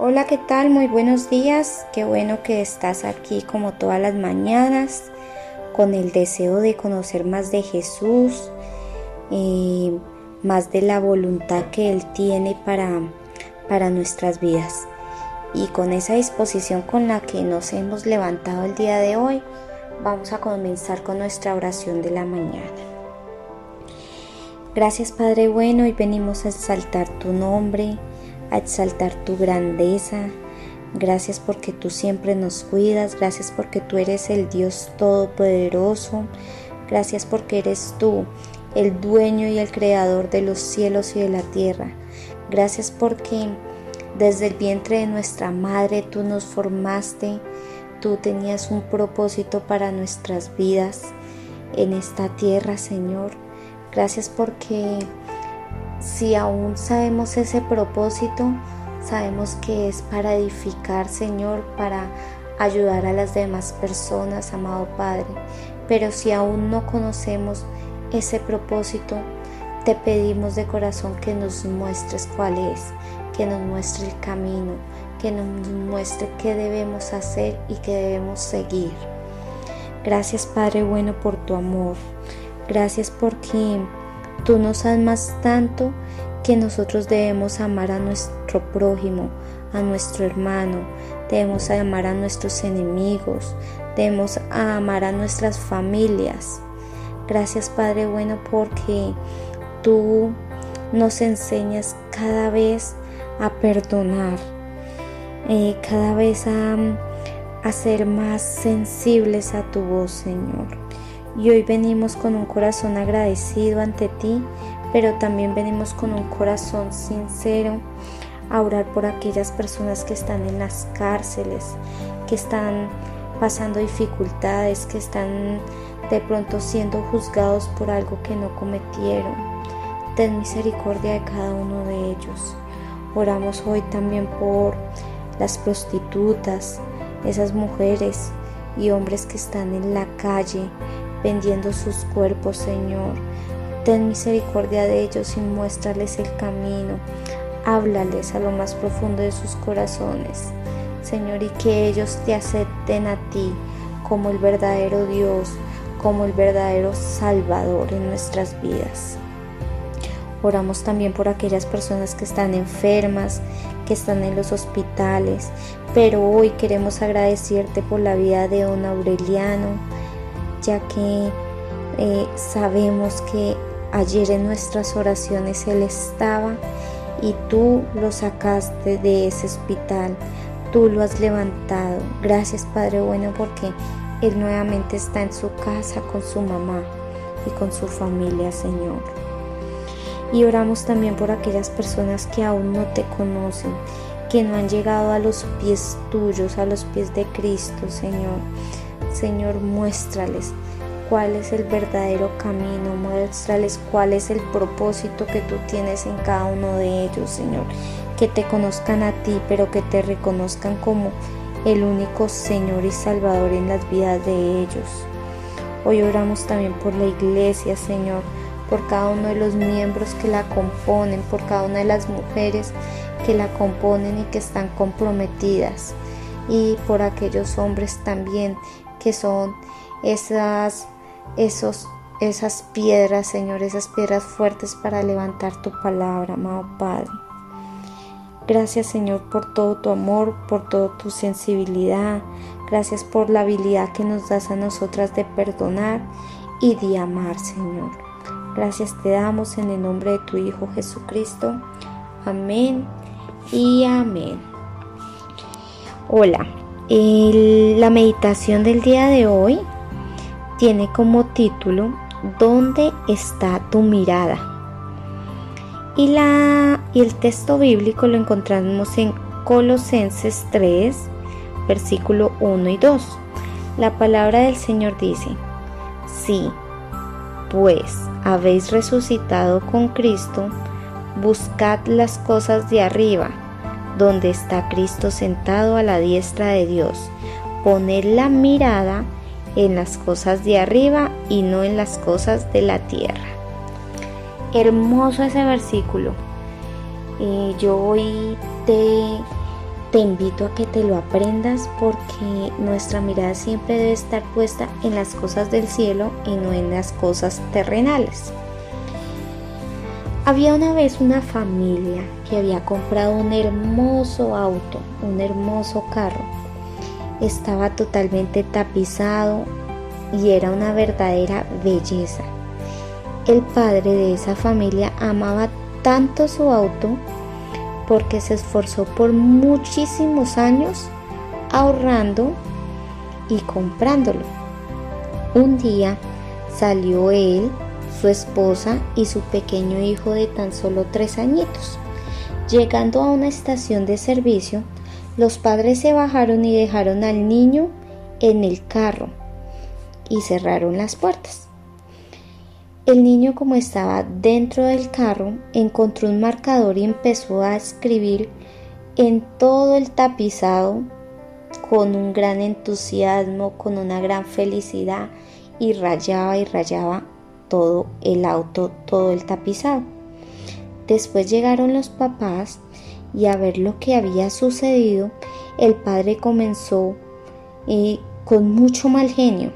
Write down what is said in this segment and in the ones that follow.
Hola, ¿qué tal? Muy buenos días. Qué bueno que estás aquí como todas las mañanas con el deseo de conocer más de Jesús, más de la voluntad que Él tiene para, para nuestras vidas. Y con esa disposición con la que nos hemos levantado el día de hoy, vamos a comenzar con nuestra oración de la mañana. Gracias Padre bueno, y venimos a exaltar tu nombre a exaltar tu grandeza. Gracias porque tú siempre nos cuidas, gracias porque tú eres el Dios Todopoderoso, gracias porque eres tú el dueño y el creador de los cielos y de la tierra. Gracias porque desde el vientre de nuestra madre tú nos formaste, tú tenías un propósito para nuestras vidas en esta tierra, Señor. Gracias porque si aún sabemos ese propósito, sabemos que es para edificar, Señor, para ayudar a las demás personas, amado Padre. Pero si aún no conocemos ese propósito, te pedimos de corazón que nos muestres cuál es, que nos muestre el camino, que nos muestre qué debemos hacer y qué debemos seguir. Gracias Padre bueno por tu amor. Gracias porque Tú nos amas tanto que nosotros debemos amar a nuestro prójimo, a nuestro hermano, debemos amar a nuestros enemigos, debemos amar a nuestras familias. Gracias Padre bueno porque tú nos enseñas cada vez a perdonar, eh, cada vez a, a ser más sensibles a tu voz Señor. Y hoy venimos con un corazón agradecido ante ti, pero también venimos con un corazón sincero a orar por aquellas personas que están en las cárceles, que están pasando dificultades, que están de pronto siendo juzgados por algo que no cometieron. Ten misericordia de cada uno de ellos. Oramos hoy también por las prostitutas, esas mujeres y hombres que están en la calle vendiendo sus cuerpos, Señor. Ten misericordia de ellos y muéstrales el camino. Háblales a lo más profundo de sus corazones, Señor, y que ellos te acepten a ti como el verdadero Dios, como el verdadero Salvador en nuestras vidas. Oramos también por aquellas personas que están enfermas, que están en los hospitales, pero hoy queremos agradecerte por la vida de don Aureliano, ya que eh, sabemos que ayer en nuestras oraciones Él estaba y tú lo sacaste de ese hospital, tú lo has levantado. Gracias Padre bueno porque Él nuevamente está en su casa con su mamá y con su familia, Señor. Y oramos también por aquellas personas que aún no te conocen, que no han llegado a los pies tuyos, a los pies de Cristo, Señor. Señor, muéstrales cuál es el verdadero camino, muéstrales cuál es el propósito que tú tienes en cada uno de ellos, Señor. Que te conozcan a ti, pero que te reconozcan como el único Señor y Salvador en las vidas de ellos. Hoy oramos también por la iglesia, Señor, por cada uno de los miembros que la componen, por cada una de las mujeres que la componen y que están comprometidas, y por aquellos hombres también que son esas, esos, esas piedras, Señor, esas piedras fuertes para levantar tu palabra, amado Padre. Gracias, Señor, por todo tu amor, por toda tu sensibilidad. Gracias por la habilidad que nos das a nosotras de perdonar y de amar, Señor. Gracias te damos en el nombre de tu Hijo Jesucristo. Amén y amén. Hola, la meditación del día de hoy tiene como título ¿Dónde está tu mirada? Y, la, y el texto bíblico lo encontramos en Colosenses 3, versículo 1 y 2. La palabra del Señor dice, sí, pues habéis resucitado con Cristo, buscad las cosas de arriba donde está Cristo sentado a la diestra de Dios. Poner la mirada en las cosas de arriba y no en las cosas de la tierra. Hermoso ese versículo. Eh, yo hoy te te invito a que te lo aprendas porque nuestra mirada siempre debe estar puesta en las cosas del cielo y no en las cosas terrenales. Había una vez una familia que había comprado un hermoso auto, un hermoso carro. Estaba totalmente tapizado y era una verdadera belleza. El padre de esa familia amaba tanto su auto porque se esforzó por muchísimos años ahorrando y comprándolo. Un día salió él, su esposa y su pequeño hijo de tan solo tres añitos. Llegando a una estación de servicio, los padres se bajaron y dejaron al niño en el carro y cerraron las puertas. El niño como estaba dentro del carro encontró un marcador y empezó a escribir en todo el tapizado con un gran entusiasmo, con una gran felicidad y rayaba y rayaba todo el auto, todo el tapizado. Después llegaron los papás y a ver lo que había sucedido, el padre comenzó eh, con mucho mal genio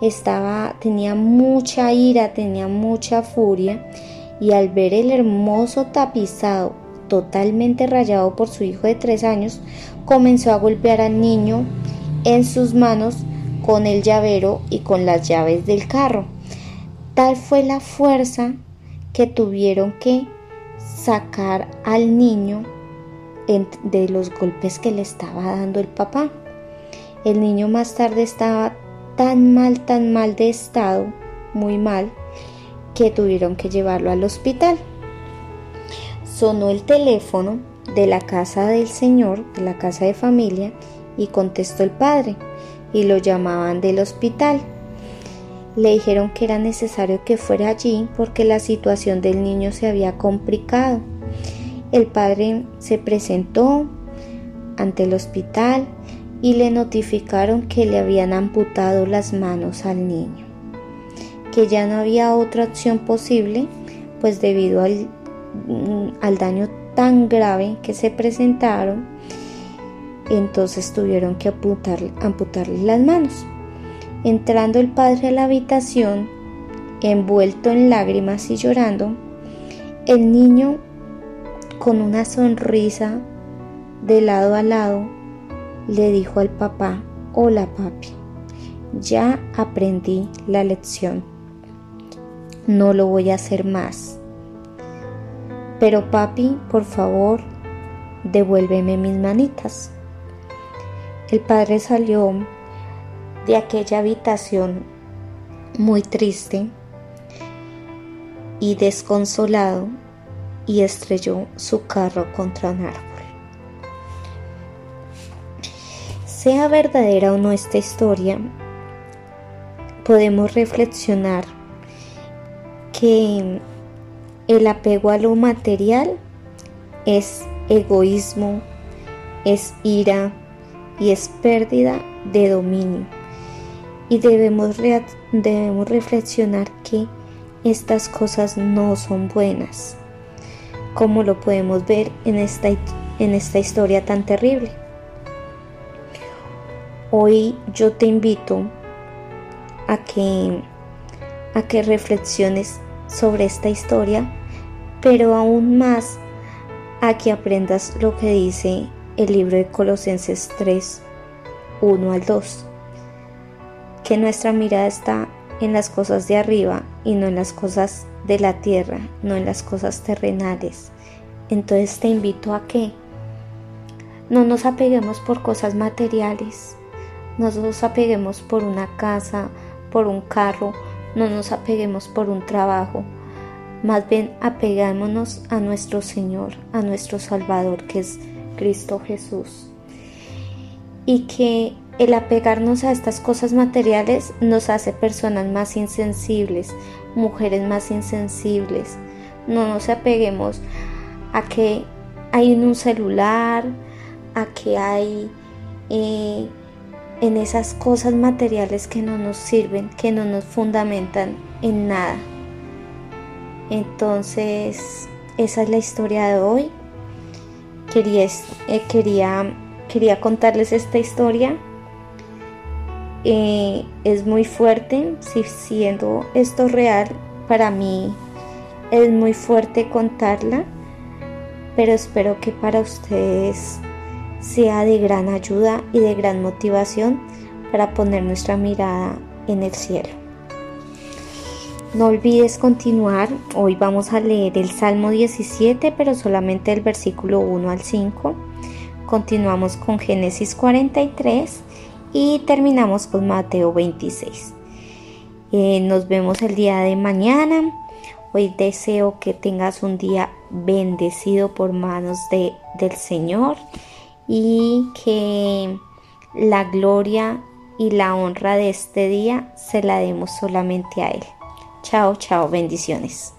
estaba, tenía mucha ira, tenía mucha furia y al ver el hermoso tapizado totalmente rayado por su hijo de tres años, comenzó a golpear al niño en sus manos con el llavero y con las llaves del carro. Tal fue la fuerza que tuvieron que sacar al niño de los golpes que le estaba dando el papá. El niño más tarde estaba tan mal, tan mal de estado, muy mal, que tuvieron que llevarlo al hospital. Sonó el teléfono de la casa del señor, de la casa de familia, y contestó el padre, y lo llamaban del hospital. Le dijeron que era necesario que fuera allí porque la situación del niño se había complicado. El padre se presentó ante el hospital y le notificaron que le habían amputado las manos al niño, que ya no había otra opción posible, pues debido al, mm, daño tan grave que se presentaron, entonces tuvieron que amputarle las manos. Entrando el padre a la habitación, envuelto en lágrimas y llorando, el niño con una sonrisa de lado a lado le dijo al papá, hola papi, ya aprendí la lección, no lo voy a hacer más. Pero papi, por favor, devuélveme mis manitas. El padre salió de aquella habitación muy triste y desconsolado y estrelló su carro contra un árbol. Sea verdadera o no esta historia, podemos reflexionar que el apego a lo material es egoísmo, es ira y es pérdida de dominio. Y debemos, debemos reflexionar que estas cosas no son buenas, como lo podemos ver en esta, en esta historia tan terrible. Hoy yo te invito a que, a que reflexiones sobre esta historia, pero aún más a que aprendas lo que dice el libro de Colosenses 3, 1 al 2. Que nuestra mirada está en las cosas de arriba y no en las cosas de la tierra, no en las cosas terrenales. Entonces te invito a que no nos apeguemos por cosas materiales, no nos apeguemos por una casa, por un carro, no nos apeguemos por un trabajo. Más bien apegámonos a nuestro Señor, a nuestro Salvador, que es Cristo Jesús. Y que el apegarnos a estas cosas materiales nos hace personas más insensibles, mujeres más insensibles. No nos apeguemos a que hay en un celular, a que hay eh, en esas cosas materiales que no nos sirven, que no nos fundamentan en nada. Entonces, esa es la historia de hoy. Quería, eh, quería quería contarles esta historia. Eh, es muy fuerte, si siendo esto real, para mí es muy fuerte contarla, pero espero que para ustedes sea de gran ayuda y de gran motivación para poner nuestra mirada en el cielo. No olvides continuar, hoy vamos a leer el Salmo 17, pero solamente el versículo 1 al 5. Continuamos con Génesis 43 y terminamos con Mateo 26. Eh, nos vemos el día de mañana. Hoy deseo que tengas un día bendecido por manos de, del Señor y que la gloria y la honra de este día se la demos solamente a Él. Chao, chao, bendiciones.